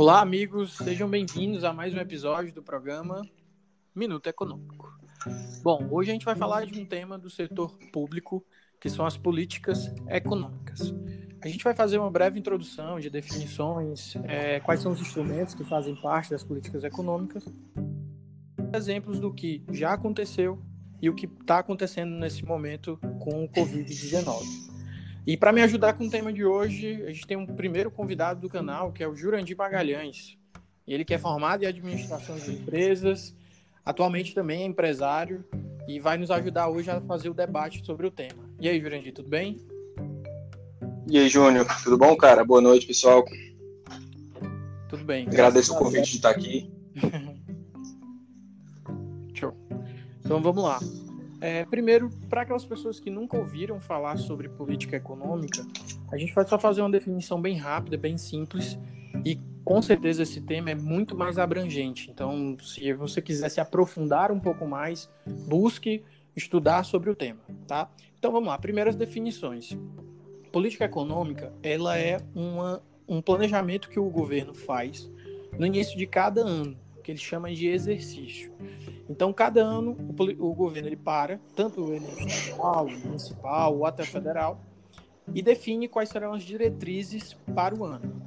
Olá, amigos, sejam bem-vindos a mais um episódio do programa Minuto Econômico. Bom, hoje a gente vai falar de um tema do setor público, que são as políticas econômicas. A gente vai fazer uma breve introdução de definições, é, quais são os instrumentos que fazem parte das políticas econômicas, exemplos do que já aconteceu e o que está acontecendo nesse momento com o Covid-19. E para me ajudar com o tema de hoje, a gente tem um primeiro convidado do canal, que é o Jurandir Magalhães. Ele que é formado em administração de empresas, atualmente também é empresário e vai nos ajudar hoje a fazer o debate sobre o tema. E aí, Jurandir, tudo bem? E aí, Júnior, tudo bom, cara? Boa noite, pessoal. Tudo bem. Agradeço o convite de estar aqui. Show. Então vamos lá. É, primeiro, para aquelas pessoas que nunca ouviram falar sobre política econômica, a gente vai só fazer uma definição bem rápida, bem simples, e com certeza esse tema é muito mais abrangente. Então, se você quiser se aprofundar um pouco mais, busque estudar sobre o tema, tá? Então vamos lá, primeiras definições. Política econômica, ela é uma, um planejamento que o governo faz no início de cada ano, que ele chama de exercício. Então, cada ano, o, o governo ele para, tanto o estadual, municipal ou até federal, e define quais serão as diretrizes para o ano.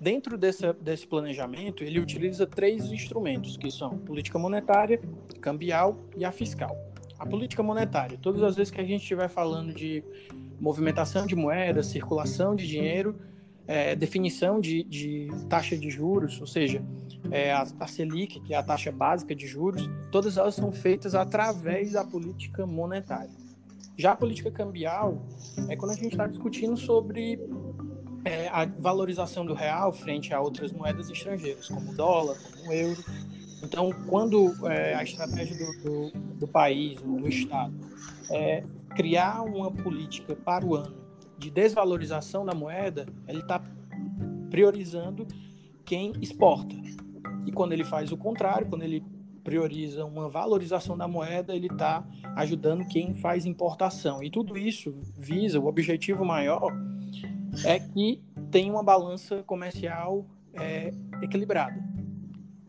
Dentro dessa, desse planejamento, ele utiliza três instrumentos, que são política monetária, cambial e a fiscal. A política monetária, todas as vezes que a gente estiver falando de movimentação de moeda, circulação de dinheiro, é, definição de, de, taxa de juros, ou seja, é, a, a, Selic, que é a taxa básica de juros, todas elas são feitas através da política monetária. Já a política cambial é quando a gente está discutindo sobre é, a valorização do real frente a outras moedas estrangeiras, como o dólar, como o euro. Então, quando é, a estratégia do, do, do país, do Estado, é criar uma política para o ano de desvalorização da moeda, ele está priorizando quem exporta. E quando ele faz o contrário, quando ele prioriza uma valorização da moeda, ele está ajudando quem faz importação. E tudo isso visa, o objetivo maior é que tenha uma balança comercial é, equilibrada.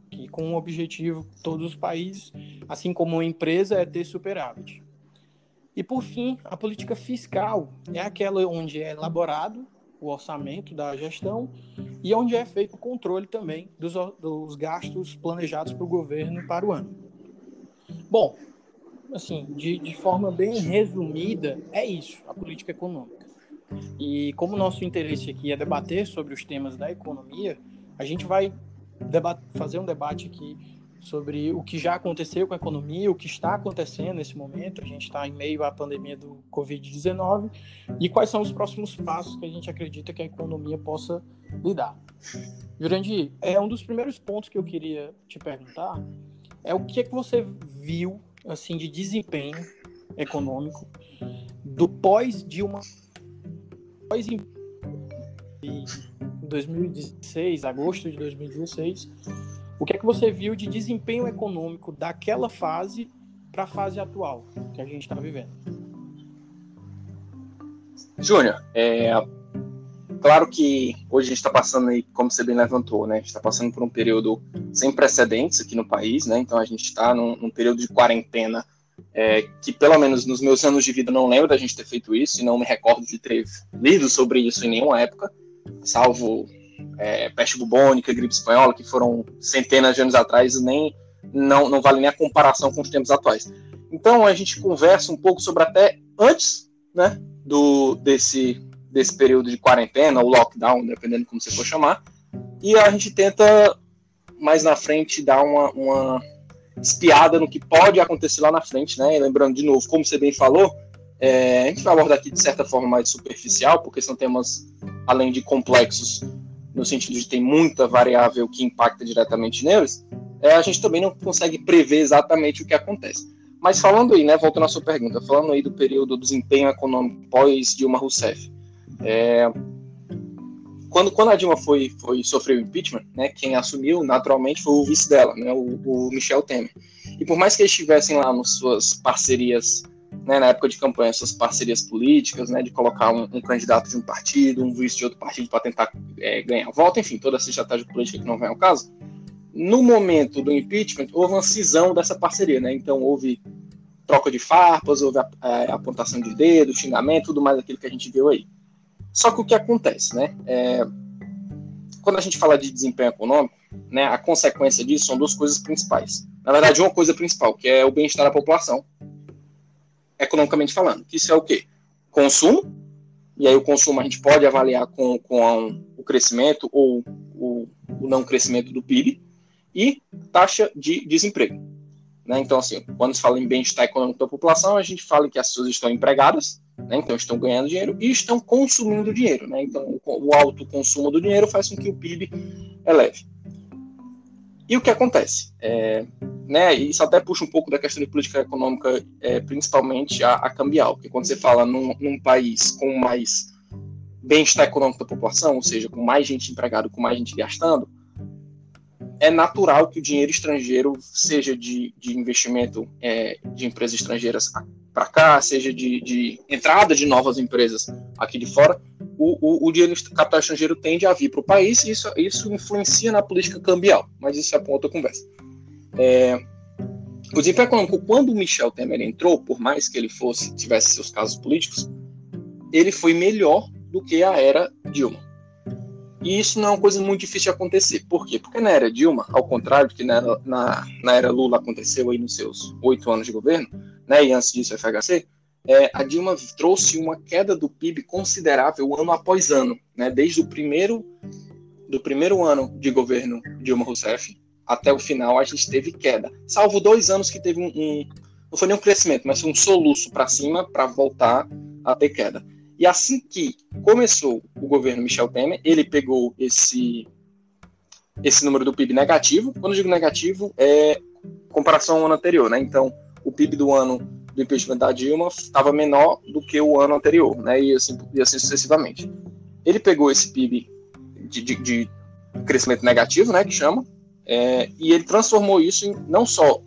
Que com o objetivo, todos os países, assim como uma empresa, é ter superávit. E por fim, a política fiscal é aquela onde é elaborado o orçamento da gestão e onde é feito o controle também dos, dos gastos planejados para o governo para o ano. Bom, assim, de, de forma bem resumida, é isso, a política econômica. E como nosso interesse aqui é debater sobre os temas da economia, a gente vai fazer um debate aqui sobre o que já aconteceu com a economia, o que está acontecendo nesse momento. A gente está em meio à pandemia do Covid-19 e quais são os próximos passos que a gente acredita que a economia possa lidar. Jurandir, é um dos primeiros pontos que eu queria te perguntar é o que é que você viu assim de desempenho econômico do pós Dilma pós 2016, agosto de 2016 o que é que você viu de desempenho econômico daquela fase para a fase atual que a gente está vivendo? Júnior, é, claro que hoje a gente está passando aí, como você bem levantou, né? A gente está passando por um período sem precedentes aqui no país, né? Então a gente está num, num, período de quarentena é, que, pelo menos nos meus anos de vida, não lembro da gente ter feito isso e não me recordo de ter lido sobre isso em nenhuma época, salvo é, peste bubônica, gripe espanhola, que foram centenas de anos atrás, nem não, não vale nem a comparação com os tempos atuais. Então a gente conversa um pouco sobre até antes né, do, desse, desse período de quarentena, ou lockdown, dependendo como você for chamar, e a gente tenta mais na frente dar uma, uma espiada no que pode acontecer lá na frente, né? E lembrando de novo, como você bem falou, é, a gente vai abordar aqui de certa forma mais superficial, porque são temas, além de complexos, no sentido de ter muita variável que impacta diretamente neles, é, a gente também não consegue prever exatamente o que acontece. Mas falando aí, né, voltando à sua pergunta, falando aí do período do desempenho econômico pós Dilma Rousseff, é, quando, quando a Dilma foi, foi sofreu impeachment, né, quem assumiu naturalmente foi o vice dela, né, o, o Michel Temer. E por mais que eles estivessem lá nas suas parcerias né, na época de campanha, essas parcerias políticas, né, de colocar um, um candidato de um partido, um vice de outro partido para tentar é, ganhar voto, enfim, toda essa estratégia política que não vem ao caso. No momento do impeachment, houve uma cisão dessa parceria, né? Então, houve troca de farpas, houve a, a, a apontação de dedo, xingamento, tudo mais aquilo que a gente viu aí. Só que o que acontece, né? É, quando a gente fala de desempenho econômico, né, a consequência disso são duas coisas principais. Na verdade, uma coisa principal, que é o bem-estar da população, economicamente falando. Isso é o quê? Consumo, e aí o consumo a gente pode avaliar com, com a, o crescimento ou o, o, não crescimento do PIB, e taxa de desemprego. Né? Então, assim, quando se fala em bem-estar econômico da população, a gente fala que as pessoas estão empregadas, né? então estão ganhando dinheiro e estão consumindo dinheiro. Né? Então, o alto consumo do dinheiro faz com que o PIB eleve. E o que acontece? É, né, isso até puxa um pouco da questão de política econômica, é, principalmente a, a, cambial, porque quando você fala num, num país com mais bem-estar econômico da população, ou seja, com mais gente empregada, com mais gente gastando, é natural que o dinheiro estrangeiro, seja de, de investimento é, de empresas estrangeiras para cá, seja de, de, entrada de novas empresas aqui de fora, o, o, o dinheiro capital estrangeiro tende a vir para o país e isso, isso influencia na política cambial, mas isso é para outra conversa. É, o desempenho econômico, quando o Michel Temer entrou, por mais que ele fosse tivesse seus casos políticos, ele foi melhor do que a era Dilma. E isso não é uma coisa muito difícil de acontecer. Por quê? Porque na era Dilma, ao contrário do que na, na, na era Lula aconteceu aí nos seus oito anos de governo, né, e antes disso FHC, é, a Dilma trouxe uma queda do PIB considerável ano após ano, né, desde o primeiro do primeiro ano de governo Dilma Rousseff até o final a gente teve queda, salvo dois anos que teve um, um não foi nem um crescimento, mas foi um soluço para cima para voltar a ter queda. E assim que começou o governo Michel Temer, ele pegou esse esse número do PIB negativo. Quando eu digo negativo, é comparação ao ano anterior, né? Então, o PIB do ano do impeachment da Dilma estava menor do que o ano anterior, né? E assim, e assim sucessivamente. Ele pegou esse PIB de, de, de crescimento negativo, né? Que chama, é, e ele transformou isso em não só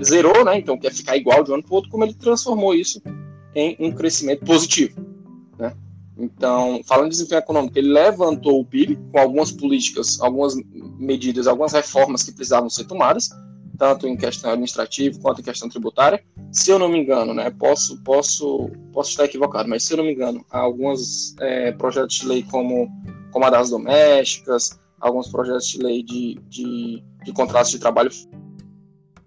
zerou, né? Então quer ficar igual de um ano para o outro, como ele transformou isso em um crescimento positivo. Né? Então, falando de desempenho econômico, ele levantou o PIB com algumas políticas, algumas medidas, algumas reformas que precisavam ser tomadas, tanto em questão administrativa quanto em questão tributária. Se eu não me engano, né, posso, posso, posso estar equivocado, mas se eu não me engano, há alguns é, projetos de lei como, como a das domésticas, alguns projetos de lei de, de, de contratos de trabalho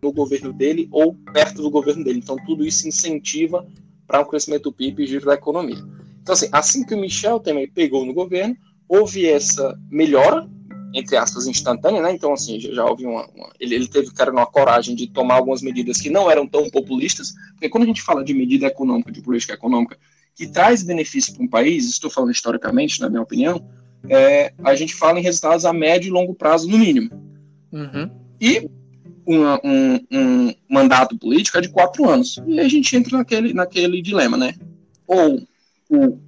no governo dele ou perto do governo dele. Então, tudo isso incentiva para um crescimento do PIB e giro da economia. Então, assim, assim que o Michel também pegou no governo, houve essa melhora, entre aspas, instantânea, né? Então, assim, já, já houve uma. uma ele, ele, teve, cara, uma coragem de tomar algumas medidas que não eram tão populistas, porque quando a gente fala de medida econômica, de política econômica, que traz benefício para um país, estou falando historicamente, na minha opinião, é, a gente fala em resultados a médio e longo prazo, no mínimo. Uhum. E uma, um, um, mandato político é de quatro anos. E a gente entra naquele, naquele dilema, né? Ou o,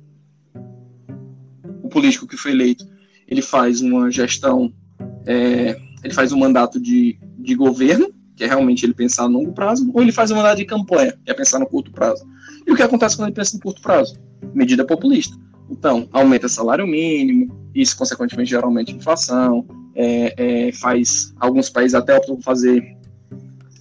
o político que foi eleito ele faz uma gestão, é, ele faz um mandato de, de governo, que é realmente ele pensar no longo prazo, ou ele faz um mandato de campanha, que é pensar no curto prazo. E o que acontece quando ele pensa no curto prazo? Medida populista. Então, aumenta salário mínimo, isso consequentemente gera aumento de inflação, é, é, faz alguns países até optam por fazer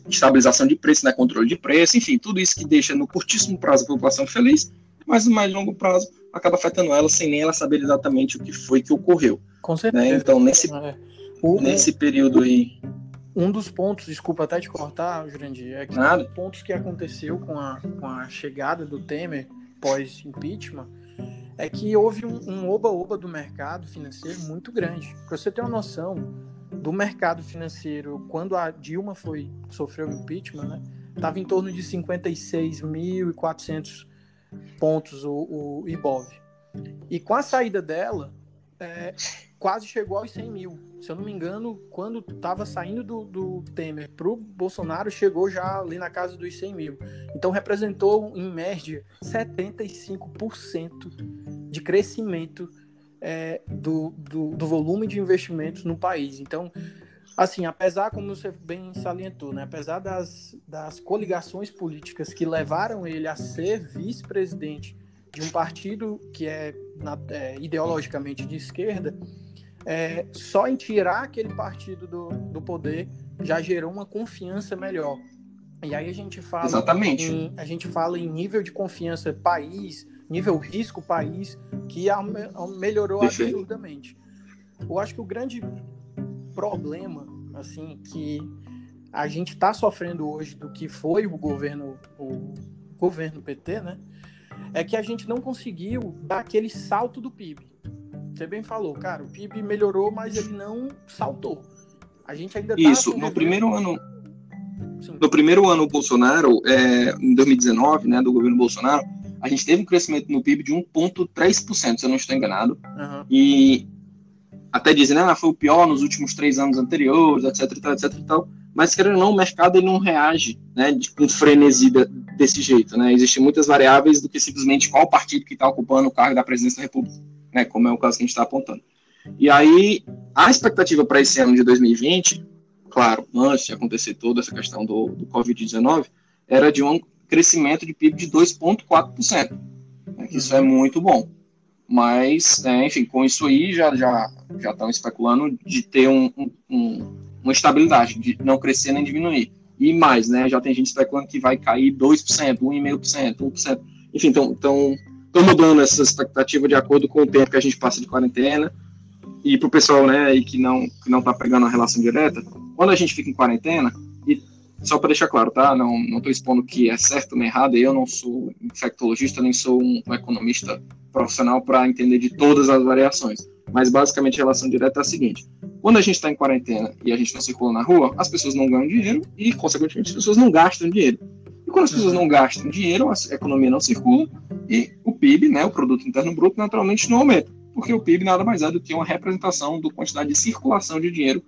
estabilização de preço, né, controle de preço, enfim, tudo isso que deixa no curtíssimo prazo a população feliz mas no mais longo prazo acaba afetando ela sem nem ela saber exatamente o que foi que ocorreu. Com né? certeza. Né? Então, nesse, é. o, nesse período aí. Um dos pontos, desculpa até te cortar, Jurandir, é que Nada. um dos pontos que aconteceu com a, com a chegada do Temer pós-impeachment é que houve um oba-oba do mercado financeiro muito grande. Para você ter uma noção do mercado financeiro, quando a Dilma foi sofreu impeachment, né, estava em torno de 56.400 pontos o, o Ibov. E com a saída dela, é, quase chegou aos 100 mil. Se eu não me engano, quando estava saindo do, do Temer para o Bolsonaro, chegou já ali na casa dos 100 mil. Então representou, em média, 75% de crescimento é, do, do, do, volume de investimentos no país. Então, Assim, apesar, como você bem salientou, né, apesar das, das coligações políticas que levaram ele a ser vice-presidente de um partido que é, na, é ideologicamente de esquerda, é, só em tirar aquele partido do, do poder já gerou uma confiança melhor. E aí a gente fala Exatamente. Em, a gente fala em nível de confiança país, nível risco país, que melhorou Perfeito. absurdamente. Eu acho que o grande problema, assim, que a gente está sofrendo hoje do que foi o governo, o governo PT, né? É que a gente não conseguiu dar aquele salto do PIB. Você bem falou, cara, o PIB melhorou, mas ele não saltou. A gente ainda tá Isso, no primeiro ano. Sim. No primeiro ano Bolsonaro, é, em 2019, né, do governo Bolsonaro, a gente teve um crescimento no PIB de 1,3%, se eu não estou enganado. Uhum. E até dizendo, ah, foi o pior nos últimos três anos anteriores, etc, etc, etc e tal. Mas, querendo ou não, o mercado ele não reage né, de, com frenesi de, desse jeito. Né? Existem muitas variáveis do que simplesmente qual partido que está ocupando o cargo da presidência da República, né, como é o caso que a gente está apontando. E aí, a expectativa para esse ano de 2020, claro, antes de acontecer toda essa questão do, do Covid-19, era de um crescimento de PIB de 2,4%. Né, isso é muito bom. Mas, é, enfim, com isso aí já já já estão especulando de ter um, um, uma estabilidade, de não crescer nem diminuir. E mais, né? Já tem gente especulando que vai cair 2%, 1,5%, 1%. Enfim, então estão mudando essa expectativa de acordo com o tempo que a gente passa de quarentena. E para o pessoal né, aí que não está que não tá pegando a relação direta, quando a gente fica em quarentena, e só para deixar claro, tá? Não estou expondo que é certo ou errado, eu não sou infectologista, nem sou um, um economista profissional para entender de todas as variações. Mas basicamente a relação direta é a seguinte: quando a gente está em quarentena e a gente não circula na rua, as pessoas não ganham dinheiro e, consequentemente, as pessoas não gastam dinheiro. E quando as pessoas não gastam dinheiro, a economia não circula e o PIB, né, o Produto Interno Bruto, naturalmente não aumenta, porque o PIB nada mais é do que uma representação da quantidade de circulação de dinheiro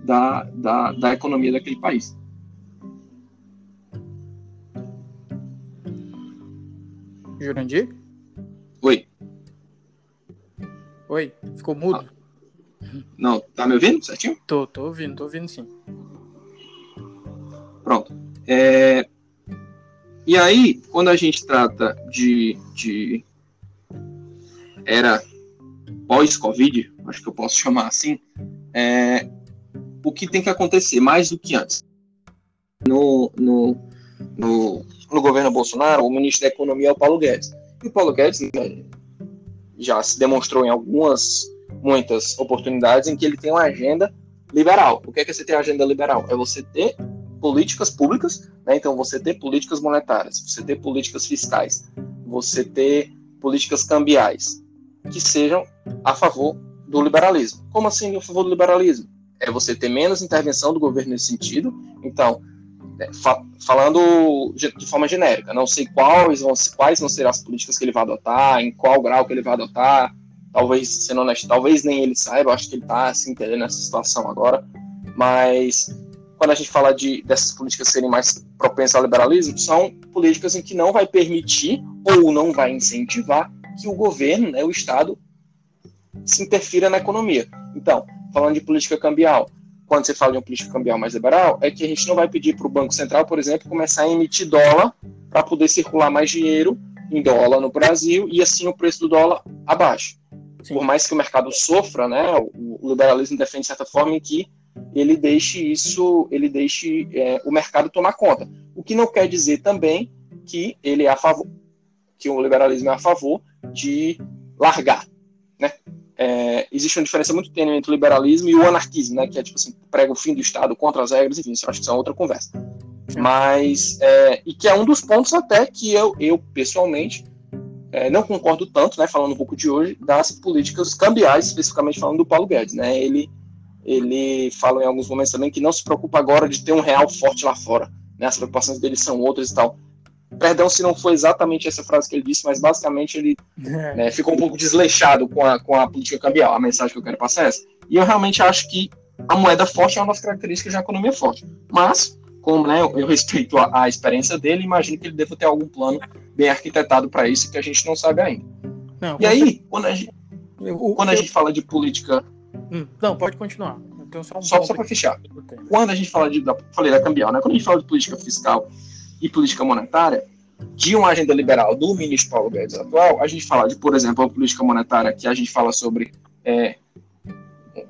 da, da, da economia daquele país. Jurandir? Oi. Oi, ficou mudo? Ah. Não, tá me ouvindo certinho? Tô, tô ouvindo, tô ouvindo sim. Pronto. É... E aí, quando a gente trata de, de era pós-Covid, acho que eu posso chamar assim, é... o que tem que acontecer mais do que antes? No, no, no, no governo Bolsonaro, o ministro da Economia é o Paulo Guedes. E o Paulo Guedes né, já se demonstrou em algumas, muitas oportunidades em que ele tem uma agenda liberal. O que é, que você ter agenda liberal? É você ter políticas públicas, né? então você ter políticas monetárias, você ter políticas fiscais, você ter políticas cambiais que sejam a favor do liberalismo. Como assim a favor do liberalismo? É você ter menos intervenção do governo nesse sentido. Então, é, fa falando de, forma genérica, não sei quais vão, quais vão ser as políticas que ele vai adotar, em qual grau que ele vai adotar, talvez, sendo honesto, talvez nem ele saiba, acho que ele está se entendendo nessa situação agora, mas quando a gente fala de, dessas políticas serem mais propensas ao liberalismo, são políticas em que não vai permitir ou não vai incentivar que o governo, né, o Estado, se interfira na economia. Então, falando de política cambial, quando você fala de uma política cambial mais liberal, é que a gente não vai pedir para o Banco Central, por exemplo, começar a emitir dólar para poder circular mais dinheiro em dólar no Brasil e assim o preço do dólar abaixo. Sim. Por mais que o mercado sofra, né, o liberalismo defende de certa forma em que ele deixe isso, ele deixe é, o mercado tomar conta. O que não quer dizer também que ele é a favor, que o liberalismo é a favor de largar, né? é, existe uma diferença muito tênue entre o liberalismo e o anarquismo, né, que é tipo assim, prega o fim do Estado contra as regras, enfim, isso acho que isso é outra conversa. Mas, é, e que é um dos pontos até que eu, eu pessoalmente, é, não concordo tanto, né, falando um pouco de hoje, das políticas cambiais, especificamente falando do Paulo Guedes, né, ele, ele fala em alguns momentos também que não se preocupa agora de ter um real forte lá fora, né, as preocupações dele são outras e tal. Perdão se não foi exatamente essa frase que ele disse, mas basicamente ele é. né, ficou um pouco desleixado com a, com a política cambial. A mensagem que eu quero passar é essa. E eu realmente acho que a moeda forte é uma das características da economia forte. Mas, como né, eu, respeito a, a, experiência dele, imagino que ele deva ter algum plano bem arquitetado para isso que a gente não sabe ainda. Não, e aí, quando a gente, eu, quando a gente fala de política. Hum, não, pode continuar. Então, só, um só, só para fechar. Quando a gente fala de. Da, falei da cambial, né? Quando a gente fala de política fiscal e política monetária, de uma agenda liberal do ministro Paulo Guedes atual, a gente fala de, por exemplo, a política monetária, que a gente fala sobre é,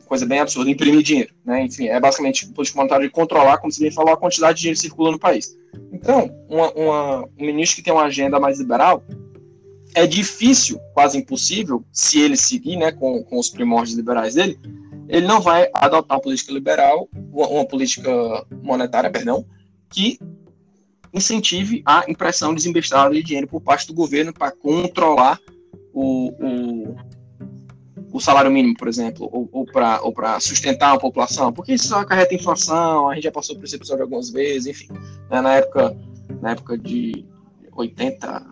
coisa bem absurda, imprimir dinheiro. Né? Enfim, é basicamente política monetária de controlar, como você bem falou, a quantidade de dinheiro que circula no país. Então, uma, uma, um ministro que tem uma agenda mais liberal, é difícil, quase impossível, se ele seguir né, com, com os primórdios liberais dele, ele não vai adotar uma política liberal, uma, uma política monetária, perdão, que incentive a impressão desinvestada de dinheiro por parte do governo para controlar o, o, o, salário mínimo, por exemplo, ou, ou para sustentar a população, porque isso acarreta inflação, a gente já passou por esse episódio algumas vezes, enfim, né, na época na época de 80,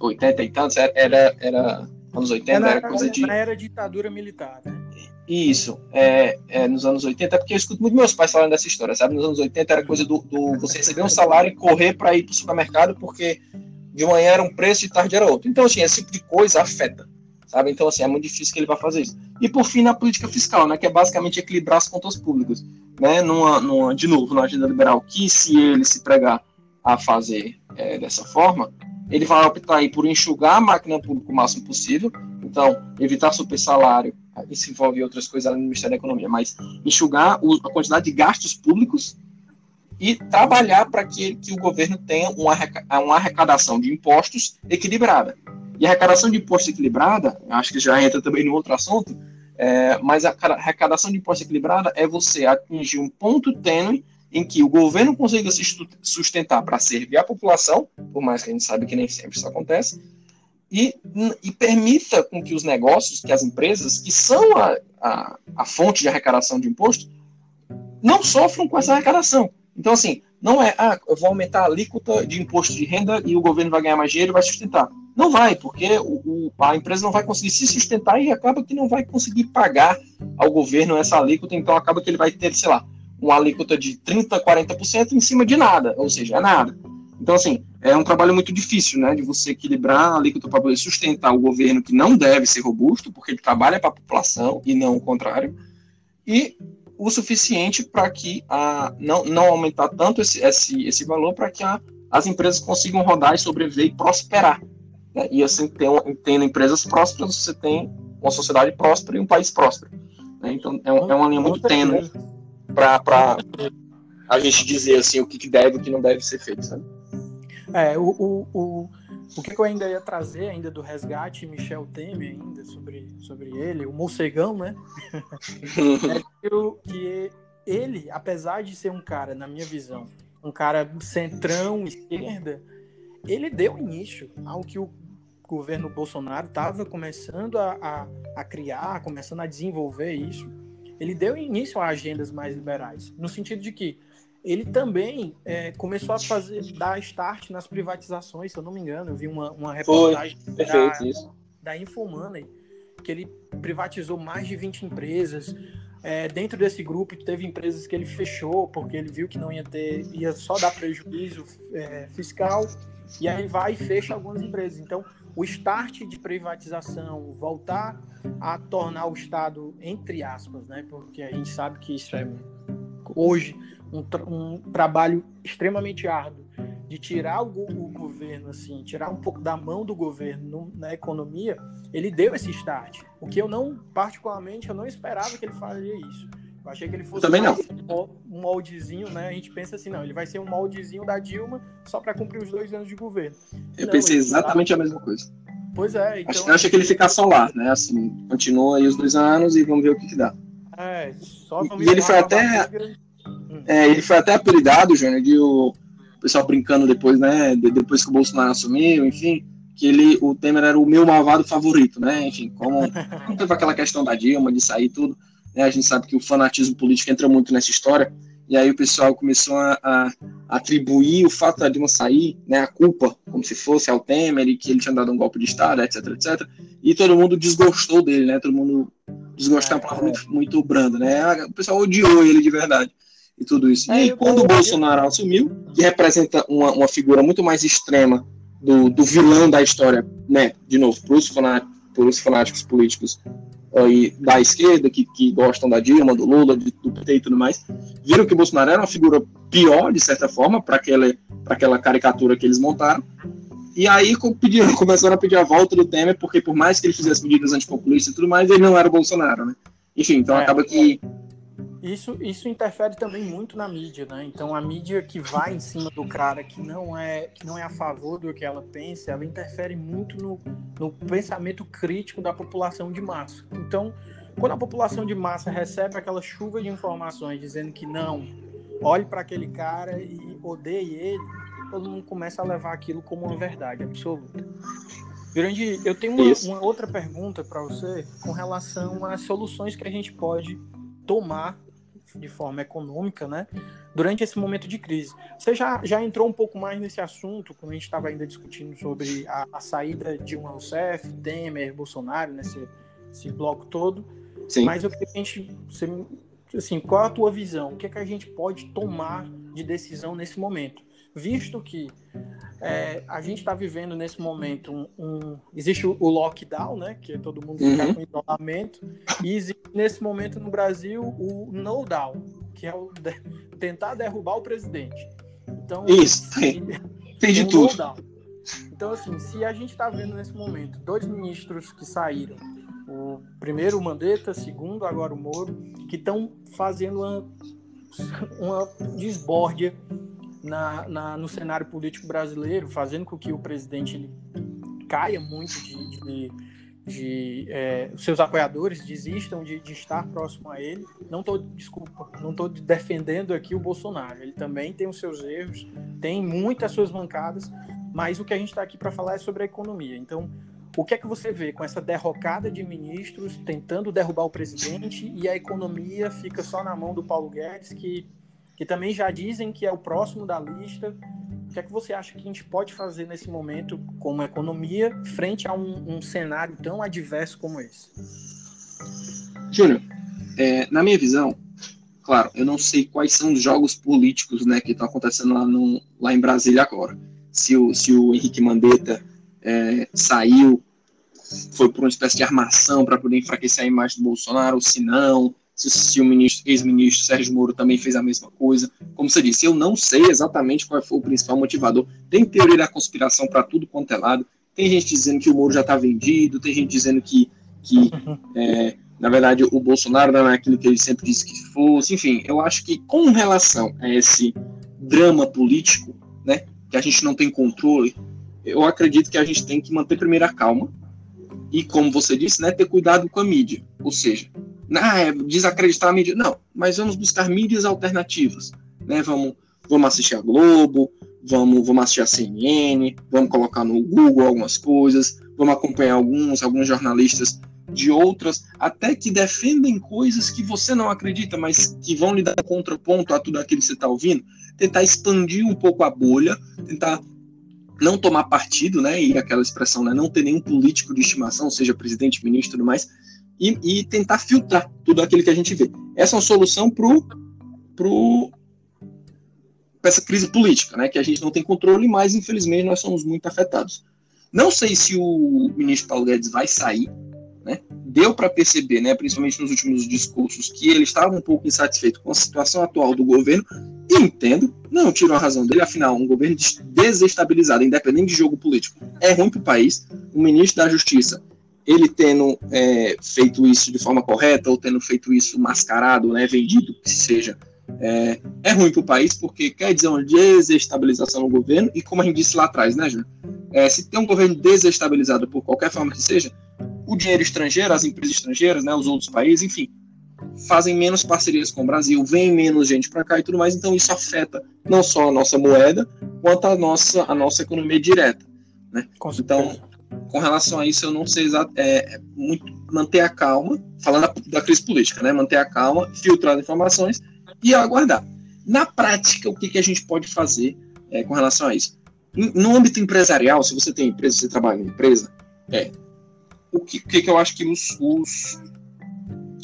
80 e tantos, era, era anos 80, era, era coisa de... Era ditadura militar, né? Isso, é, é, nos anos 80, porque eu escuto muito meus pais falando dessa história, sabe? Nos anos 80 era coisa do, do você receber um salário e correr para ir para o supermercado, porque de manhã era um preço e tarde era outro. Então, assim, esse tipo de coisa afeta, sabe? Então, assim, é muito difícil que ele vá fazer isso. E, por fim, na política fiscal, né? Que é basicamente equilibrar as contas públicas, né? Numa, numa, de novo, na agenda liberal, que se ele se pregar a fazer é, dessa forma, ele vai optar aí por enxugar a máquina pública o máximo possível, então, evitar super salário, isso envolve outras coisas além do Ministério da Economia, mas enxugar a quantidade de gastos públicos e trabalhar para que, que o governo tenha uma, uma arrecadação de impostos equilibrada. E a arrecadação de impostos equilibrada, acho que já entra também no outro assunto, é, mas a arrecadação de impostos equilibrada é você atingir um ponto tênue em que o governo consiga se sustentar para servir a população, por mais que a gente sabe que nem sempre isso acontece, e, e permita com que os negócios, que as empresas, que são a, a, a fonte de arrecadação de imposto, não sofram com essa arrecadação. Então, assim, não é, ah, eu vou aumentar a alíquota de imposto de renda e o governo vai ganhar mais dinheiro e vai sustentar. Não vai, porque o, o, a empresa não vai conseguir se sustentar e acaba que não vai conseguir pagar ao governo essa alíquota, então acaba que ele vai ter, sei lá, uma alíquota de 30%, 40% em cima de nada, ou seja, é nada. Então, assim, é um trabalho muito difícil, né, de você equilibrar a alíquota para poder sustentar o governo que não deve ser robusto, porque ele trabalha para a população e não o contrário, e o suficiente para que a, não, não aumentar tanto esse, esse, esse valor para que a, as empresas consigam rodar e sobreviver e prosperar. Né? E assim, tendo, tendo empresas prósperas, você tem uma sociedade próspera e um país próspero. Né? Então, é, é uma linha muito tênue para a gente dizer assim o que deve e o que não deve ser feito, sabe? É, o, o, o, o que eu ainda ia trazer ainda do resgate Michel Temer ainda sobre, sobre ele, o morcegão, né? é que ele, apesar de ser um cara, na minha visão, um cara centrão, esquerda, ele deu início ao que o governo Bolsonaro estava começando a, a, a, criar, começando a desenvolver isso. Ele deu início a agendas mais liberais, no sentido de que ele também é, começou a fazer dar start nas privatizações, se eu não me engano. Eu vi uma, uma reportagem Foi, perfeito, da, isso. da Infomoney que ele privatizou mais de 20 empresas. É, dentro desse grupo teve empresas que ele fechou porque ele viu que não ia ter, ia só dar prejuízo é, fiscal. E aí vai e fecha algumas empresas. Então, o start de privatização, voltar a tornar o Estado, entre aspas, né? Porque a gente sabe que isso é hoje um, tra um trabalho extremamente árduo de tirar o, o, governo, assim, tirar um pouco da mão do governo no, na economia, ele deu esse start. O que eu não, particularmente, eu não esperava que ele faria isso. Eu achei que ele fosse Também não. um moldezinho, né? A gente pensa assim, não, ele vai ser um moldezinho da Dilma só para cumprir os dois anos de governo. Eu não, pensei exatamente tá... a mesma coisa. Pois é. Então... Acho, acho que ele fica só lá, né? Assim, continua aí os dois anos e vamos ver o que, que dá. É, só e, e ele foi até. É, ele foi até apelidado, Júnior, de o pessoal brincando depois, né? Depois que o Bolsonaro assumiu, enfim, que ele, o Temer era o meu malvado favorito, né? Enfim, como, como teve aquela questão da Dilma, de sair tudo, né? A gente sabe que o fanatismo político entra muito nessa história. E aí o pessoal começou a, a, atribuir o fato da Dilma sair, né, a culpa, como se fosse ao Temer e que ele tinha dado um golpe de Estado, etc, etc. E todo mundo desgostou dele, né? Todo mundo desgostou é uma palavra muito, muito branda, né? O pessoal odiou ele de verdade e tudo isso. É, e quando o Bolsonaro assumiu, que representa uma, uma figura muito mais extrema do, do vilão da história, né? De novo, para os fanáticos políticos aí, da esquerda, que, que gostam da Dilma, do Lula, do PT e tudo mais, viram que o Bolsonaro era uma figura pior, de certa forma, para aquela, aquela caricatura que eles montaram. E aí pediram, começaram a pedir a volta do Temer, porque por mais que ele fizesse medidas antipopulistas e tudo mais, ele não era o Bolsonaro, né? Enfim, então é, acaba que isso, isso interfere também muito na mídia, né? Então a mídia que vai em cima do cara que não é que não é a favor do que ela pensa, ela interfere muito no, no pensamento crítico da população de massa. Então, quando a população de massa recebe aquela chuva de informações dizendo que não, olhe para aquele cara e odeie ele, todo mundo começa a levar aquilo como uma verdade absoluta. Grande, eu tenho uma, uma outra pergunta para você com relação às soluções que a gente pode tomar de forma econômica, né, durante esse momento de crise. Você já, já entrou um pouco mais nesse assunto, quando a gente estava ainda discutindo sobre a, a saída de um Rousseff, Temer, Bolsonaro, nesse esse bloco todo. Sim. Mas eu queria que a gente, você, assim, qual é a tua visão? O que é que a gente pode tomar de decisão nesse momento? Visto que é, a gente está vivendo nesse momento um, um, existe o lockdown, né, que é todo mundo fica uhum. com isolamento, e existe nesse momento no Brasil o no down, que é o de, tentar derrubar o presidente. Então isso tem, tem de tudo. Então assim, se a gente está vendo nesse momento dois ministros que saíram, o primeiro o Mandetta, segundo agora o Moro, que estão fazendo uma, uma desbórdia na, na, no cenário político brasileiro, fazendo com que o presidente ele caia muito de, de, de é, seus apoiadores desistam de, de, estar próximo a ele. Não estou, desculpa, não estou defendendo aqui o Bolsonaro. Ele também tem os seus erros, tem muitas suas mancadas, mas o que a gente está aqui para falar é sobre a economia. Então, o que é que você vê com essa derrocada de ministros tentando derrubar o presidente e a economia fica só na mão do Paulo Guedes, que que também já dizem que é o próximo da lista. O que é que você acha que a gente pode fazer nesse momento, como economia, frente a um, um cenário tão adverso como esse? Júnior, é, na minha visão, claro, eu não sei quais são os jogos políticos né, que estão acontecendo lá, no, lá em Brasília agora. Se o, se o Henrique Mandetta é, saiu, foi por uma espécie de armação para poder enfraquecer a imagem do Bolsonaro, se não, se, o ex-ministro Sérgio Moro também fez a mesma coisa. Como você disse, eu não sei exatamente qual foi o principal motivador. Tem teoria da conspiração para tudo quanto é lado. Tem gente dizendo que o Moro já está vendido, tem gente dizendo que, que é, na verdade, o Bolsonaro não é aquilo que ele sempre disse que fosse. Enfim, eu acho que com relação a esse drama político, né, que a gente não tem controle, eu acredito que a gente tem que manter primeiro a calma e, como você disse, né, ter cuidado com a mídia. Ou seja, ah, é desacreditar a mídia. Não, mas vamos buscar mídias alternativas. Né? Vamos, vamos assistir a Globo, vamos, vamos assistir a CNN, vamos colocar no Google algumas coisas, vamos acompanhar alguns, alguns jornalistas de outras, até que defendem coisas que você não acredita, mas que vão lhe dar contraponto a tudo aquilo que você está ouvindo. Tentar expandir um pouco a bolha, tentar não tomar partido, né? E aquela expressão, né? Não ter nenhum político de estimação, seja presidente, ministro tudo mais, e, e, tentar filtrar tudo aquilo que a gente vê. Essa é uma solução para pro, essa crise política, né, que a gente não tem controle, mas infelizmente nós somos muito afetados. Não sei se o ministro Paulo Guedes vai sair, né? Deu para perceber, né, principalmente nos últimos discursos, que ele estava um pouco insatisfeito com a situação atual do governo. E entendo, não tiro a razão dele, afinal, um governo desestabilizado, independente de jogo político, é ruim para o país. O ministro da Justiça ele tendo é, feito isso de forma correta ou tendo feito isso mascarado, né, vendido, que seja, é, é ruim para o país porque quer dizer uma desestabilização no governo e como a gente disse lá atrás, né, Júnior? É, se tem um governo desestabilizado por qualquer forma que seja, o dinheiro estrangeiro, as empresas estrangeiras, né, os outros países, enfim, fazem menos parcerias com o Brasil, vem menos gente para cá e tudo mais, então isso afeta não só a nossa moeda, quanto a nossa, a nossa economia direta. Né? Então, com relação a isso, eu não sei exato, é, é, muito manter a calma, falando da, da, crise política, né? Manter a calma, filtrar as informações e aguardar. Na prática, o que, que a gente pode fazer é, com relação a isso? No âmbito empresarial, se você tem empresa, você trabalha em empresa, é o que, que, que eu acho que os, os,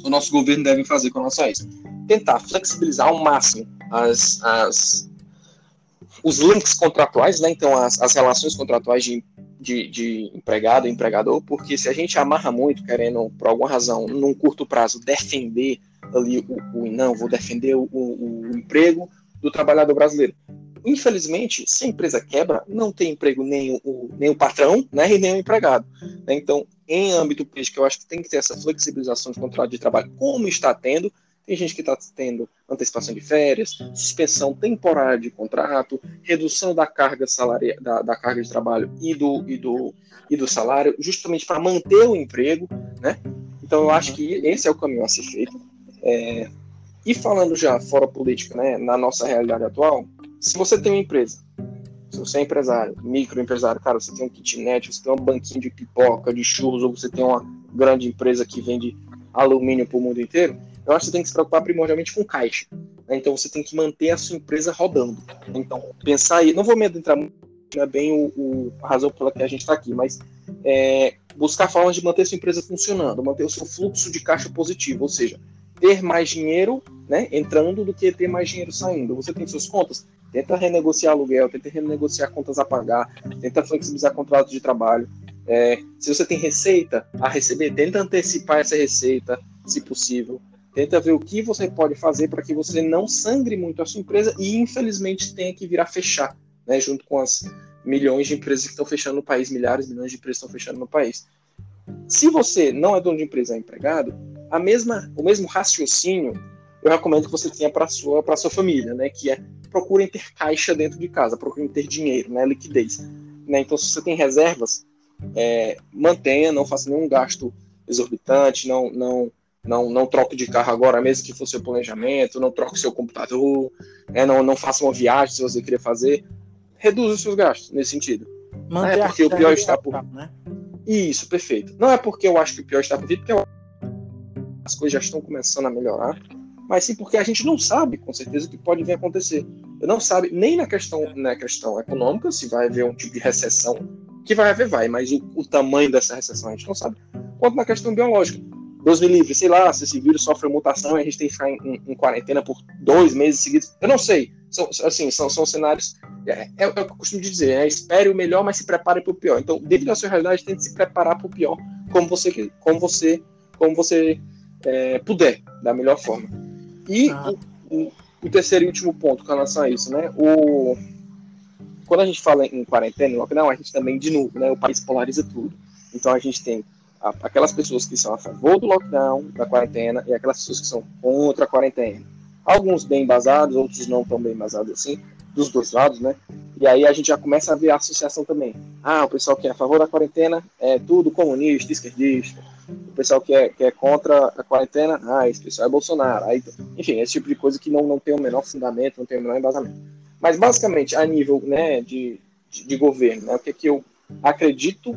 o nosso governo deve fazer com relação a isso? Tentar flexibilizar ao máximo as, as os links contratuais, né? Então, as, as relações contratuais de, de, de empregado e empregador, porque se a gente amarra muito, querendo, por alguma razão, num curto prazo, defender ali o, o não, vou defender o, o, o emprego do trabalhador brasileiro. Infelizmente, se a empresa quebra, não tem emprego nem o, nem o patrão né, e nem o empregado. Né? Então, em âmbito político, eu acho que tem que ter essa flexibilização de contrato de trabalho, como está tendo, tem gente que está tendo antecipação de férias, suspensão temporária de contrato, redução da carga salarial, da, da, carga de trabalho e do, e do, e do salário, justamente para manter o emprego, né? Então eu acho que esse é o caminho a ser feito. É, e falando já fora política, né, na nossa realidade atual, se você tem uma empresa, se você é empresário, microempresário, cara, você tem um kitnet, você tem um banquinho de pipoca, de churros, ou você tem uma grande empresa que vende alumínio para o mundo inteiro, eu acho que você tem que se preocupar primordialmente com caixa. Né? Então você tem que manter a sua empresa rodando. Então, pensar aí, não vou me adentrar muito, não é bem o, o, a razão pela que a gente está aqui, mas é, buscar formas de manter a sua empresa funcionando, manter o seu fluxo de caixa positivo, ou seja, ter mais dinheiro né, entrando do que ter mais dinheiro saindo. Você tem suas contas, tenta renegociar aluguel, tenta renegociar contas a pagar, tenta flexibilizar contratos de trabalho. É, se você tem receita a receber, tenta antecipar essa receita, se possível. Tenta ver o que você pode fazer para que você não sangre muito a sua empresa e, infelizmente, tenha que vir a fechar, né, junto com as milhões de empresas que estão fechando no país, milhares, milhões de empresas estão fechando no país. Se você não é dono de empresa, é empregado, a mesma, o mesmo raciocínio eu recomendo que você tenha para sua para sua família, né, que é procurem ter caixa dentro de casa, procurem ter dinheiro, né, liquidez. Né? Então, se você tem reservas, é, mantenha, não faça nenhum gasto exorbitante, não, não não, não troque de carro agora, mesmo que fosse seu planejamento, não troque seu computador, né, não, não faça uma viagem se você querer fazer. Reduza os seus gastos nesse sentido. não é porque o pior está por. Né? Isso, perfeito. Não é porque eu acho que o pior está por vir, porque eu... as coisas já estão começando a melhorar, mas sim porque a gente não sabe, com certeza, o que pode vir a acontecer. Não sabe nem na questão, na questão econômica, se vai haver um tipo de recessão, que vai haver, vai, mas o, o tamanho dessa recessão a gente não sabe, quanto na questão biológica Deus me livre, sei lá, se esse vírus sofre mutação e a gente tem que ficar em, em, em quarentena por dois meses seguidos. Eu não sei. São, assim, são, são cenários. É, é, é o que eu costumo dizer, né? espere o melhor, mas se prepare para o pior. Então, devido à sua realidade, tente se preparar para o pior, como você, como você, como você é, puder, da melhor forma. E ah. o, o, terceiro e último ponto com relação a isso, né? O, quando a gente fala em quarentena, em lockdown, a gente também, de novo, né? O país polariza tudo. Então, a gente tem aquelas pessoas que são a favor do lockdown, da quarentena, e aquelas pessoas que são contra a quarentena. Alguns bem embasados, outros não tão bem embasados assim, dos dois lados, né? E aí a gente já começa a ver a associação também. Ah, o pessoal que é a favor da quarentena é tudo comunista, esquerdista. O pessoal que é, que é contra a quarentena, ah, esse pessoal é Bolsonaro. Aí, enfim, esse tipo de coisa que não, não tem o menor fundamento, não tem o menor embasamento. Mas basicamente, a nível né, de, de, de governo, né, o que, é que eu acredito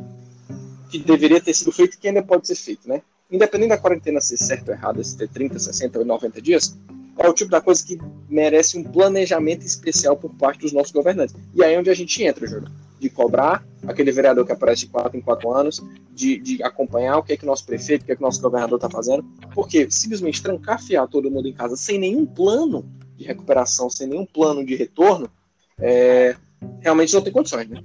que deveria ter sido feito e que ainda pode ser feito, né? Independente da quarentena ser certo ou errado, se ter 30, 60 ou 90 dias, é o tipo da coisa que merece um planejamento especial por parte dos nossos governantes. E aí é onde a gente entra, Júlio, de cobrar aquele vereador que aparece de 4 em 4 anos, de, de acompanhar o que é que nosso prefeito, o que é que nosso governador está fazendo, porque simplesmente trancafiar todo mundo em casa sem nenhum plano de recuperação, sem nenhum plano de retorno, é, realmente não tem condições, né?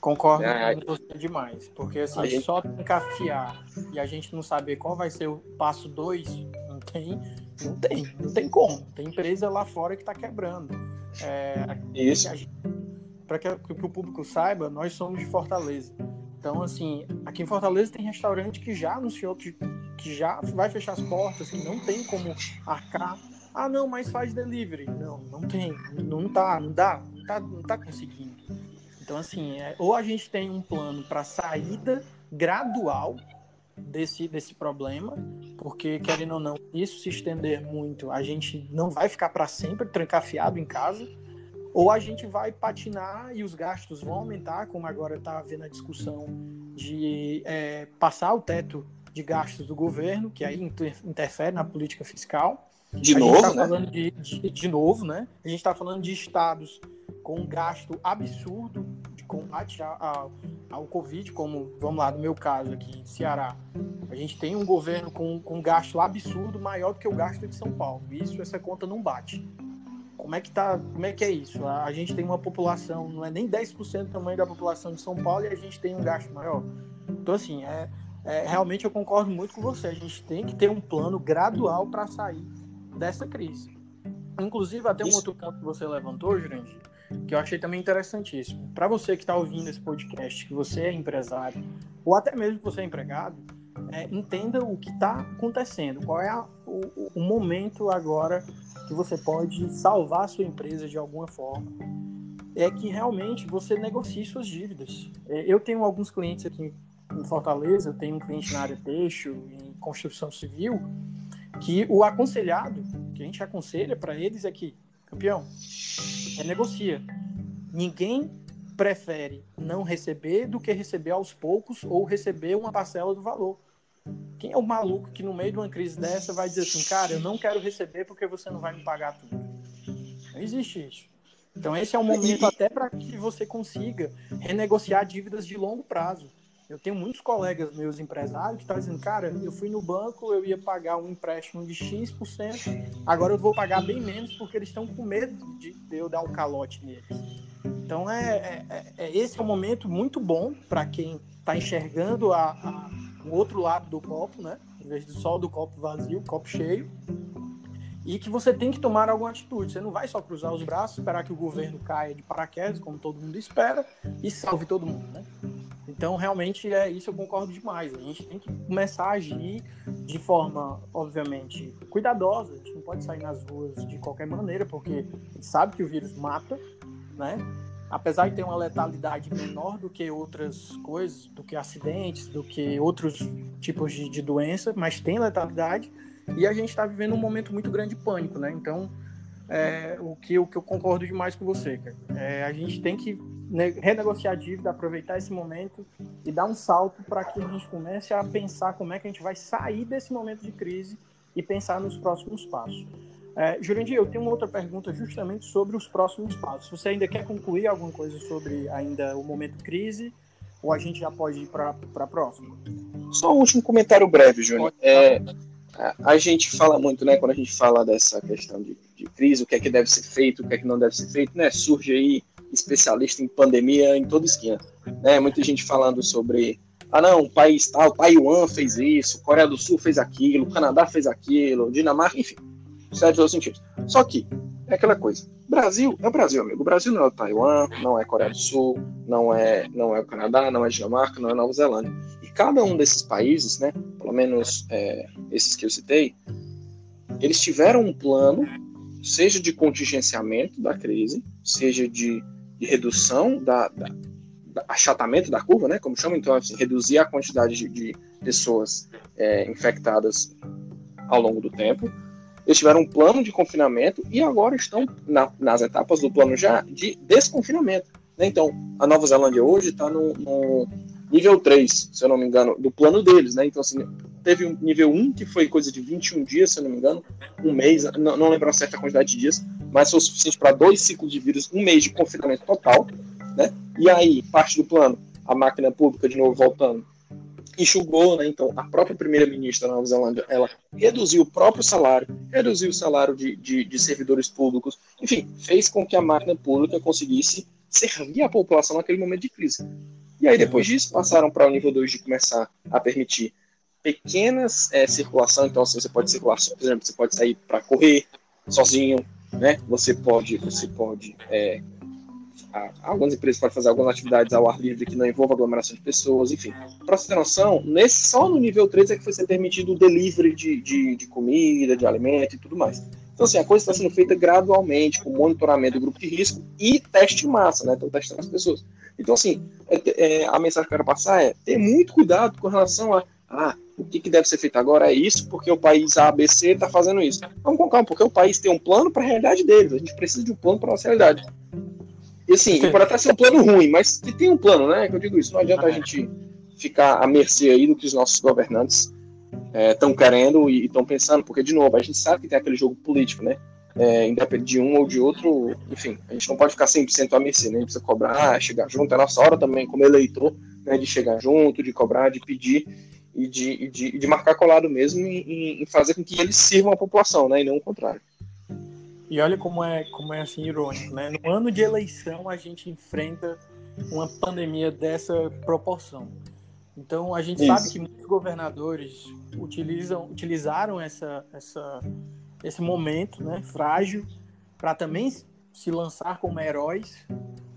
Concordo é, com você demais. Porque assim, gente... só encafiar e a gente não saber qual vai ser o passo 2, não tem, não tem, não tem como. Tem empresa lá fora que está quebrando. É, Isso. Para que, que, o público saiba, nós somos de Fortaleza. Então, assim, aqui em Fortaleza tem restaurante que já anunciou que, que já vai fechar as portas, que não tem como arcar. Ah, não, mas faz delivery. Não, não tem. Não tá, não dá, não tá, não tá conseguindo. Então, assim, é, ou a gente tem um plano para saída gradual desse, desse problema, porque, querendo ou não, isso se estender muito, a gente não vai ficar para sempre trancafiado em casa, ou a gente vai patinar e os gastos vão aumentar, como agora está havendo a discussão de é, passar o teto de gastos do governo, que aí interfere na política fiscal. De a novo, tá né? Falando de, de, de novo, né? A gente está falando de estados com um gasto absurdo de combate ao, ao Covid, como, vamos lá, no meu caso aqui, em Ceará. A gente tem um governo com, com um gasto absurdo maior do que o gasto de São Paulo. Isso, essa conta não bate. Como é que tá, como é que é isso? A, a gente tem uma população, não é nem 10% do tamanho da população de São Paulo e a gente tem um gasto maior. Então, assim, é, é, realmente eu concordo muito com você. A gente tem que ter um plano gradual para sair dessa crise. Inclusive, até um Isso. outro ponto que você levantou, Jurandir, que eu achei também interessantíssimo. Para você que está ouvindo esse podcast, que você é empresário, ou até mesmo que você é empregado, é, entenda o que está acontecendo, qual é a, o, o, momento agora que você pode salvar a sua empresa de alguma forma. É que realmente você negocie suas dívidas. É, eu tenho alguns clientes aqui em Fortaleza, eu tenho um cliente na área teixo, em construção civil, que o aconselhado, que a gente aconselha para eles é que, campeão, renegocia. Ninguém prefere não receber do que receber aos poucos ou receber uma parcela do valor. Quem é o maluco que no meio de uma crise dessa vai dizer assim, cara, eu não quero receber porque você não vai me pagar tudo? Não existe isso. Então esse é o momento até para que você consiga renegociar dívidas de longo prazo. Eu tenho muitos colegas meus empresários que estão dizendo, cara, eu fui no banco, eu ia pagar um empréstimo de X%, agora eu vou pagar bem menos porque eles estão com medo de eu dar um calote neles. Então é, é, é, é esse é um momento muito bom para quem está enxergando a, a, o outro lado do copo, né? Em vez do sol do copo vazio, copo cheio. E que você tem que tomar alguma atitude. Você não vai só cruzar os braços, esperar que o governo caia de paraquedas, como todo mundo espera, e salve todo mundo, né? Então, realmente, é isso eu concordo demais. A gente tem que começar a agir de forma, obviamente, cuidadosa. A gente não pode sair nas ruas de qualquer maneira, porque a gente sabe que o vírus mata, né? Apesar de ter uma letalidade menor do que outras coisas, do que acidentes, do que outros tipos de, de doença, mas tem letalidade. E a gente está vivendo um momento muito grande de pânico, né? Então, é, o, que, o que eu concordo demais com você, cara. É, a gente tem que renegociar a dívida, aproveitar esse momento e dar um salto para que a gente comece a pensar como é que a gente vai sair desse momento de crise e pensar nos próximos passos. É, Jurandir, eu tenho uma outra pergunta justamente sobre os próximos passos. Você ainda quer concluir alguma coisa sobre ainda o momento crise ou a gente já pode ir para a próxima? Só um último comentário breve, Júnior. É, a, gente fala muito, né, quando a gente fala dessa questão de, de, crise, o que é que deve ser feito, o que é que não deve ser feito, né? Surge aí especialista em pandemia em toda esquina. Né? Muita gente falando sobre ah não, o país tal, Taiwan fez isso, Coreia do Sul fez aquilo, Canadá fez aquilo, Dinamarca, enfim, certo todos sentidos. Só que é aquela coisa. Brasil é o Brasil, amigo. O Brasil não é o Taiwan, não é Coreia do Sul, não é, não é o Canadá, não é Dinamarca, não é Nova Zelândia. E cada um desses países, né, pelo menos é, esses que eu citei, eles tiveram um plano, seja de contingenciamento da crise, seja de de redução da, da, da, achatamento da curva, né, como chamam, então assim, reduzir a quantidade de, de pessoas é, infectadas ao longo do tempo. Eles tiveram um plano de confinamento e agora estão na, nas etapas do plano já de desconfinamento. Né? Então, a Nova Zelândia hoje está no, no, nível 3, se eu não me engano, do plano deles. Né? Então, assim, teve um nível 1 que foi coisa de 21 dias, se eu não me engano, um mês, não, não lembro a certa quantidade de dias, mas foi o suficiente para dois ciclos de vírus, um mês de confinamento total, né? E aí, parte do plano, a máquina pública, de novo, voltando, enxugou, né? Então, a própria primeira-ministra da Nova Zelândia, ela reduziu o próprio salário, reduziu o salário de, de, de, servidores públicos, enfim, fez com que a máquina pública conseguisse servir a população naquele momento de crise. E aí, depois disso, passaram para o nível 2 de começar a permitir pequenas é, circulação, então, assim, você pode circular, por exemplo, você pode sair para correr sozinho, né? Você pode, você pode é, algumas empresas podem fazer algumas atividades ao ar livre que não envolvam aglomeração de pessoas, enfim. Para você ter noção, nesse, só no nível 3 é que foi ser permitido o delivery de, de, de comida, de alimento e tudo mais. Então, assim, a coisa está sendo feita gradualmente, com monitoramento do grupo de risco e teste em massa, né? Então, testando as pessoas. Então, assim, é, é, a mensagem que eu quero passar é ter muito cuidado com relação a ah, o que, que deve ser feito agora é isso, porque o país ABC está fazendo isso. Vamos com calma, porque o país tem um plano para a realidade deles. A gente precisa de um plano para a nossa realidade. E assim, pode até ser um plano ruim, mas que tem um plano, né? Que eu digo isso. Não adianta a gente ficar à mercê aí do que os nossos governantes estão é, querendo e estão pensando, porque, de novo, a gente sabe que tem aquele jogo político, né? É, independente de um ou de outro, enfim, a gente não pode ficar 100% à mercê, né? A gente precisa cobrar, chegar junto. É nossa hora também, como eleitor, né, de chegar junto, de cobrar, de pedir e de, de, de marcar colado mesmo em, em, fazer com que eles sirvam a população, né, e não o contrário. E olha como é, como é assim irônico, né? No ano de eleição a gente enfrenta uma pandemia dessa proporção. Então a gente Isso. sabe que muitos governadores utilizam, utilizaram essa, essa, esse momento, né, frágil, para também se lançar como heróis,